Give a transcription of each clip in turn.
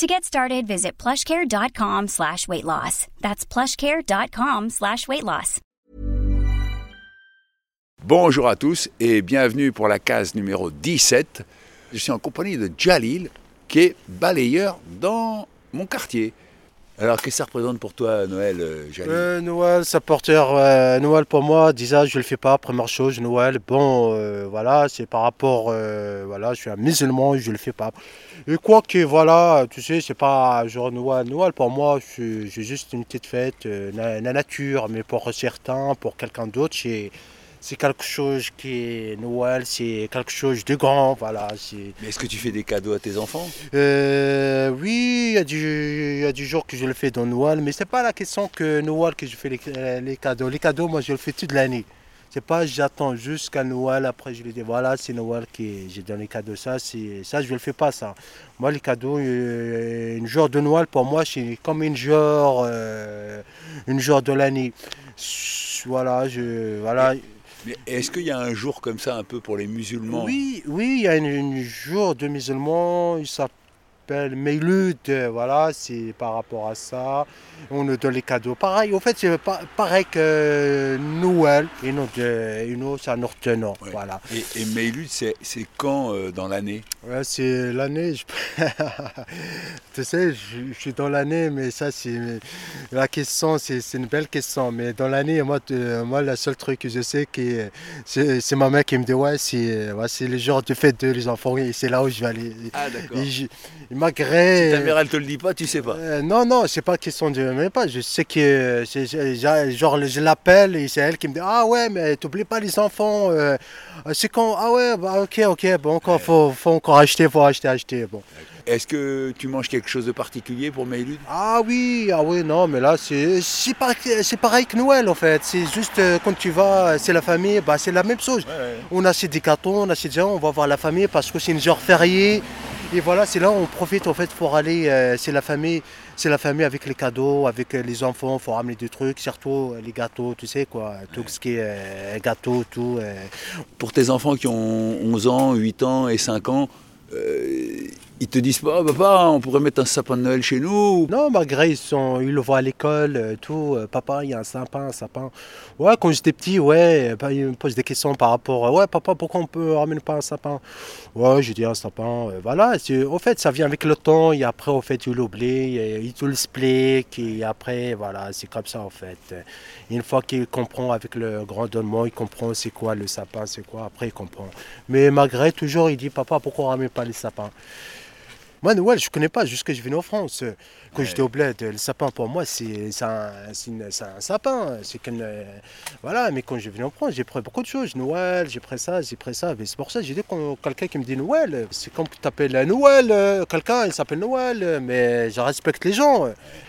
To get started, visit plushcare.com slash weight loss. That's plushcare.com slash weight loss. Bonjour à tous et bienvenue pour la case numéro 17. Je suis en compagnie de Jalil, qui est balayeur dans mon quartier. Alors, qu'est-ce que ça représente pour toi, Noël, euh, Euh, Noël, ça porteur, euh, Noël pour moi, déjà je le fais pas, première chose, Noël, bon, euh, voilà, c'est par rapport, euh, voilà, je suis un musulman, je le fais pas. Et quoi que, voilà, tu sais, c'est pas genre Noël, Noël pour moi, c'est juste une petite fête, la nature, mais pour certains, pour quelqu'un d'autre, c'est c'est quelque chose qui est Noël, c'est quelque chose de grand, voilà, c'est... Mais est-ce que tu fais des cadeaux à tes enfants Euh, oui, il y, a du- il y a du jours que je le fais dans Noël, mais c'est pas la question que Noël que je fais les, les cadeaux. Les cadeaux, moi, je le fais toute l'année. C'est pas j'attends jusqu'à Noël, après je lui dis voilà, c'est Noël qui j'ai donné les cadeaux. Ça, c'est ça, je le fais pas ça. Moi, les cadeaux, euh, une jour de Noël pour moi, c'est comme une jour, euh, une jour de l'année. Voilà, je voilà. Est-ce qu'il y a un jour comme ça un peu pour les musulmans? Oui, oui, il y a une jour de musulmans, il s'appelle Meilud, euh, voilà, c'est par rapport à ça. On nous donne les cadeaux. Pareil, au fait, c'est pareil que Noël, et nous, nous notre tenant, Ouais. voilà. Et, et Meilud, c'est c'est quand euh, dans l'année? Ouais, c'est l'année, je- tu sais, je, je suis dans l'année, mais ça, c'est la question, c'est c'est une belle question. Mais dans l'année, moi, moi, le seul truc que je sais, que c'est c'est ma mère qui me dit, ouais, c'est ouais, c'est le jour de fête de les enfants, et c'est là où je vais aller. Ah, d'accord. Et je- malgré. Ta mère, elle te le dit pas, tu sais pas. Euh, non, non, c'est pas question de même pas. Je sais que genre je l'appelle et c'est elle qui me dit ah ouais mais t'oublies pas les enfants. euh, c'est quand ah ouais bah ok ok bon encore faut, faut encore acheter faut acheter acheter bon. Est-ce que tu manges quelque chose de particulier pour Meilud Ah oui ah oui non mais là c'est pareil, que Noël en fait. C'est juste euh, quand tu vas c'est la famille bah c'est la même chose. On achète des cartons, on achète des gens, on va voir la famille parce que c'est une genre férié. Et voilà, c'est là où on profite en fait pour aller, euh, c'est la famille, c'est la famille avec les cadeaux, avec euh, les enfants, faut ramener des trucs, surtout euh, les gâteaux, tu sais quoi, tout ce qui est euh, gâteau, tout. euh. Pour tes enfants qui ont 11 ans, 8 ans et 5 ans, ils te disent pas, Ah, papa, on pourrait mettre un sapin de Noël chez nous Non, malgré ils sont, ils le voient à l'école, euh, tout. euh, papa, il y a un sapin, un sapin. Ouais, quand j'étais petit, ouais, bah, ils me posent des questions par rapport, à, ouais, papa, pourquoi on peut ramener pas un sapin? Ouais, j'ai dit un sapin. euh, voilà, au fait, ça vient avec le temps. Et après, au fait, il l'oublie, et il te l'explique. Et après, voilà, c'est comme ça, en fait. Une fois qu'il comprend avec le grand donnement, il comprend c'est quoi le sapin, c'est quoi. Après, il comprend. Mais malgré, toujours, il dit, papa, pourquoi on ramène pas les sapins? Moi, Noël, je connais pas, jusque je venais en France. Quand j'étais au bled, le sapin pour moi, c'est un, un sapin. C'est euh, voilà, mais quand je venais en France, j'ai pris beaucoup de choses. Noël, j'ai pris ça, j'ai pris ça. Mais c'est pour ça que j'ai dit quand quelqu'un qui me dit Noël, c'est comme tu t'appelles Noël. euh, Quelqu'un, il s'appelle Noël, euh, mais je respecte les gens.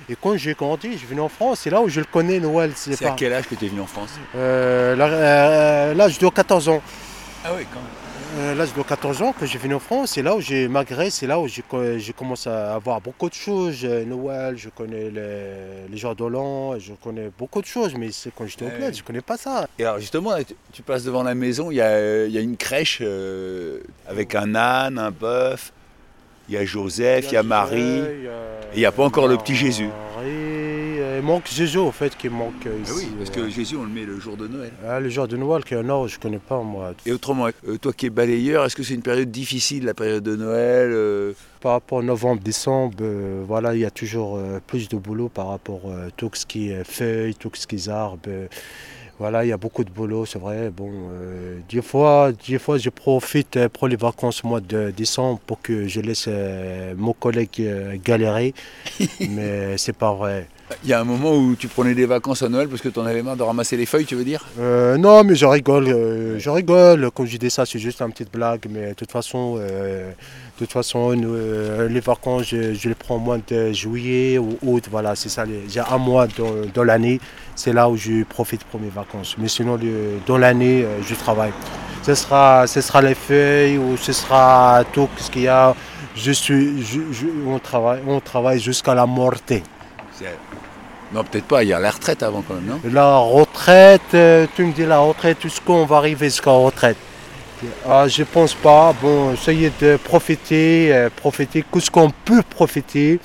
Et quand j'ai grandi, je venais en France, c'est là où je le connais, Noël. C'est à quel âge que tu es venu en France? Euh, euh, je dois 14 ans. Ah oui, quand même. Euh, là, je dois 14 ans que j'ai venu en France. C'est là où j'ai, malgré, c'est là où j'ai, co- j'ai commencé à avoir beaucoup de choses. Noël, je connais les, les jours de l'an, je connais beaucoup de choses. Mais c'est quand j'étais au bled, je connais pas ça. Et alors justement, tu, tu passes devant la maison, il y a, euh, y a une crèche euh, avec un âne, un bœuf, il y a Joseph, il y a Marie. Et il y a pas encore le petit Jésus. Il manque Jésus, au fait, qui manque euh, Ah ici. oui, parce que Jésus, on le met le jour de Noël. Ah, le jour de Noël, que non, je connais pas, moi. Et autrement, euh, toi qui es balayeur, est-ce que c'est une période difficile, la période de Noël euh, Par rapport à novembre, décembre, euh, voilà, il y a toujours euh, plus de boulot par rapport à tout ce qui est feuilles, tout ce qui est arbres. euh, voilà, il y a beaucoup de boulot, c'est vrai. Bon, euh, des fois, des fois, je profite euh, pour les vacances au mois de décembre pour que je laisse euh, mon collègue euh, galérer, mais c'est pas vrai. Il y a un moment où tu prenais des vacances à Noël parce que tu en avais marre de ramasser les feuilles, tu veux dire? Euh, non, mais je rigole, euh, je rigole. Quand je dis ça, c'est juste une petite blague. Mais de toute façon, euh, de toute façon nous, euh, les vacances, je, je les prends au mois de juillet ou août. Voilà, c'est ça. les- J'ai un mois dans, dans l'année. C'est là où je profite pour mes vacances. Mais sinon, le- dans l'année, euh, je travaille. Ce sera, ce sera les feuilles ou ce sera tout ce qu'il y a. Je suis, je- je- on travaille, on travaille jusqu'à la mortée. Non, peut-être pas, il y a la retraite avant quand même, non? La retraite, euh, tu me dis la retraite, est-ce qu'on va arriver jusqu'à la retraite? Ah, Je pense pas. Bon, essayez de profiter, euh, profiter, tout ce qu'on peut profiter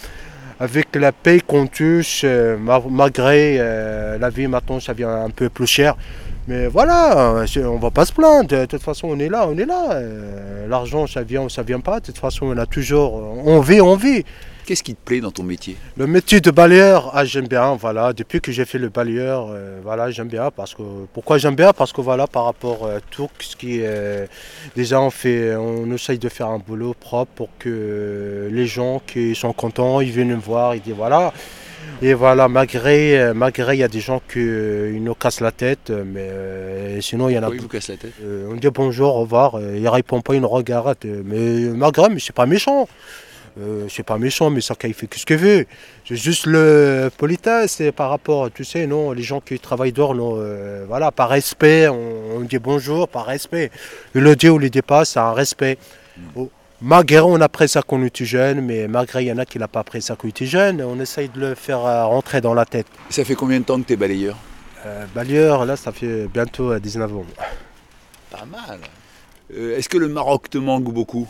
avec la paye qu'on touche, euh, ma- malgré la vie maintenant, ça vient un peu plus cher. Mais voilà, on va pas se plaindre. De toute façon, on est là, on est là. L'argent, ça vient ou ça vient pas. De toute façon, on a toujours, on vit, on vit. Qu'est-ce qui te plaît dans ton métier? Le métier de balayeur, ah, j'aime bien, voilà. Depuis que j'ai fait le balayeur, euh, voilà, j'aime bien parce que pourquoi j'aime bien? Parce que voilà, par rapport à tout ce qui est déjà on fait, on essaye de faire un boulot propre pour que les gens qui sont contents, ils viennent me voir, ils disent voilà. Et voilà, malgré, euh, malgré il y a des gens qui euh, ils nous cassent la tête, mais euh, sinon il y en a. Oui, vous casse la tête? Euh, on dit bonjour, au revoir, euh, il répond pas, il nous regarde. euh, mais malgré, mais c'est pas méchant. Euh, c'est pas méchant, mais ça qu'il fait ce qu'il veut. C'est juste le politesse, c'est par rapport, tu sais, non, les gens qui travaillent dehors, non, euh, voilà, par respect, on, on dit bonjour, par respect. Il le dit ou le dit pas, c'est un respect. Oh, Malgré on a pris ça quand on était jeune, mais malgré il y en a qui n'ont pas pris ça quand on était jeune, on essaye de le faire euh, rentrer dans la tête. Ça fait combien de temps que tu es balayeur? Euh, Balayeur, là, ça fait bientôt euh, 19 ans. Pas mal. Euh, Est-ce que le Maroc te manque beaucoup?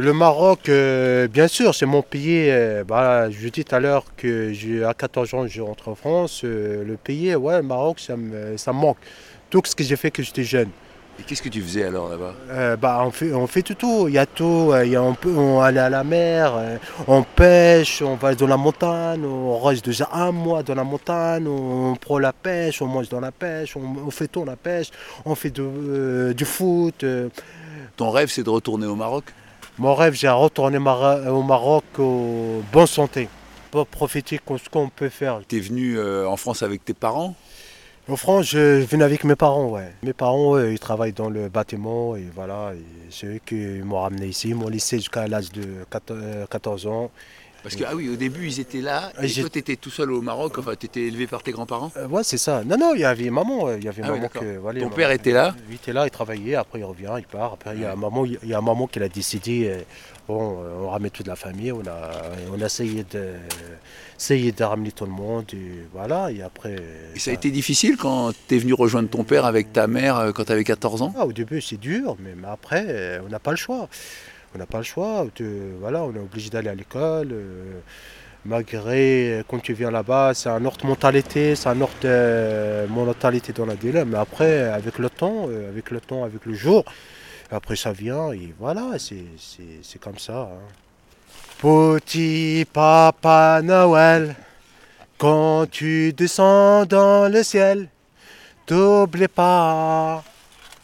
Le Maroc, euh, bien sûr, c'est mon pays. euh, bah, je dis tout à l'heure que j'ai à 14 ans, je rentre en France. euh, le pays, ouais, le Maroc, ça me, ça me manque. Tout ce que j'ai fait quand j'étais jeune. Et qu'est-ce que tu faisais alors là-bas? Bah, on, fait, on fait tout, tout. Il y a tout. il y a, on peut on aller à la mer, on pêche, on va dans la montagne, on reste déjà un mois dans la montagne, on, prend la pêche, on mange dans la pêche, on, on fait tout la pêche, on fait de- du foot. Ton rêve, c'est de retourner au Maroc? Mon rêve, j'ai retourné Mara- au Maroc en bonne santé. Pour profiter de ce qu'on peut faire. Tu es venu euh, en France avec tes parents? En France, je viens avec mes parents, ouais. Mes parents, eux, ils travaillent dans le bâtiment et voilà. C'est eux qui m'ont ramené ici. Ils m'ont laissé jusqu'à l'âge de 14 14 ans. Parce que, ah oui, au début, ils étaient là. Ah, Et toi, tu étais tout seul au Maroc, enfin, tu étais élevé par tes grands-parents Euh, ouais, c'est ça. Non, non, il y avait maman. ouais, Il y avait Ah maman que, voilà, Ton maman- père était là Il était là, il travaillait. Après, il revient, il part. Après, il y a maman, il y a maman qui a décidé. euh, Bon, euh, on ramène toute la famille. On a, on a essayé de, essayé de ramener tout le monde. Et voilà. Et après. Et ça a été difficile quand tu es venu rejoindre ton père avec ta mère euh, quand tu avais 14 ans Ah, au début, c'est dur, mais, mais après, euh, on n'a pas le choix. On n'a pas le choix. voilà, on est obligé d'aller à l'école. euh, malgré, euh, quand tu viens là-bas, c'est un autre mentalité, c'est un autre euh, mentalité dans la délai. Mais après, avec le temps, avec le temps, avec le jour, après ça vient et voilà, c'est comme ça. hein. Petit Papa Noël, quand tu descends dans le ciel, t'oublie pas.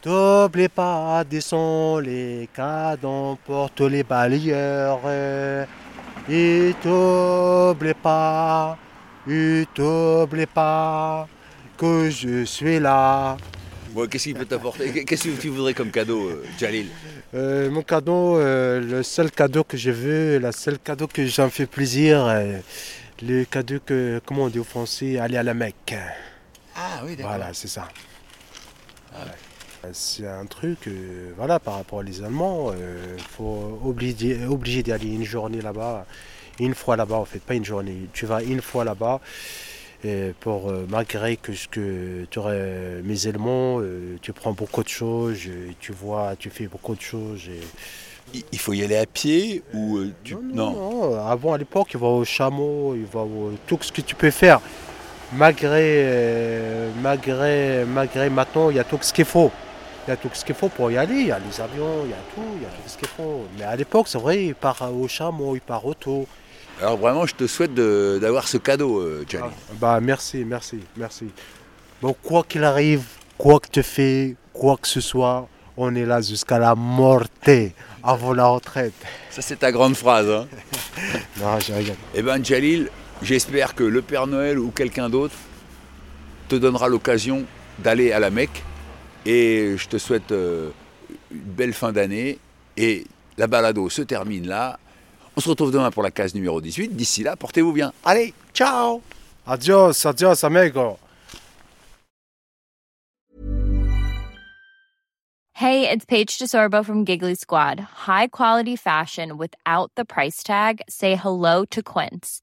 T'oublie pas, descends les cadeaux pour tous les balayeurs. Et t'oublie pas, et t'oublie pas que je suis là. Bon, Qu'est-ce qu'il peut t'apporter? Qu'est-ce que tu voudrais comme cadeau, euh, Jalil? Euh, mon cadeau, euh, le seul cadeau que je veux, le seul cadeau que j'en fais plaisir, euh, le cadeau que, comment on dit au français, aller à la Mecque. Ah oui, Voilà, c'est ça. Voilà. C'est un truc, euh, voilà, par rapport aux Allemands, il faut obliger, d'aller une journée là-bas, une fois là-bas, en fait, pas une journée. Tu vas une fois là-bas, pour euh, malgré que ce que tu aurais mes éléments, euh, tu prends beaucoup de choses, euh, tu vois, tu fais beaucoup de choses. et- Il- faut y aller à pied ou euh, tu... non, non, non. Avant, à l'époque, il va au chameau, il va au... tout ce que tu peux faire. Malgré, euh, malgré, malgré maintenant, il y a tout ce qu'il faut. Il y a tout ce qu'il faut pour y aller. Il y a les avions, il y a tout, il y a tout ce qu'il faut. Mais à l'époque, c'est vrai, il part au chameau, il part auto. Alors vraiment, je te souhaite d'avoir ce cadeau, euh, Jalil. Bah, merci, merci, merci. Bon, quoi qu'il arrive, quoi que tu fais, quoi que ce soit, on est là jusqu'à la mortée, avant la retraite. Ça, c'est ta grande phrase. Hein Non, je rigole. eh ben, Jalil, J'espère que le Père Noël ou quelqu'un d'autre te donnera l'occasion d'aller à la Mecque. Et je te souhaite euh, une belle fin d'année. Et la balado se termine là. On se retrouve demain pour la case numéro 18. D'ici là, portez-vous bien. Allez, ciao Adios, adios, amigo. Hey, it's Paige DeSorbo from Giggly Squad. High quality fashion without the price tag. Say hello to Quince.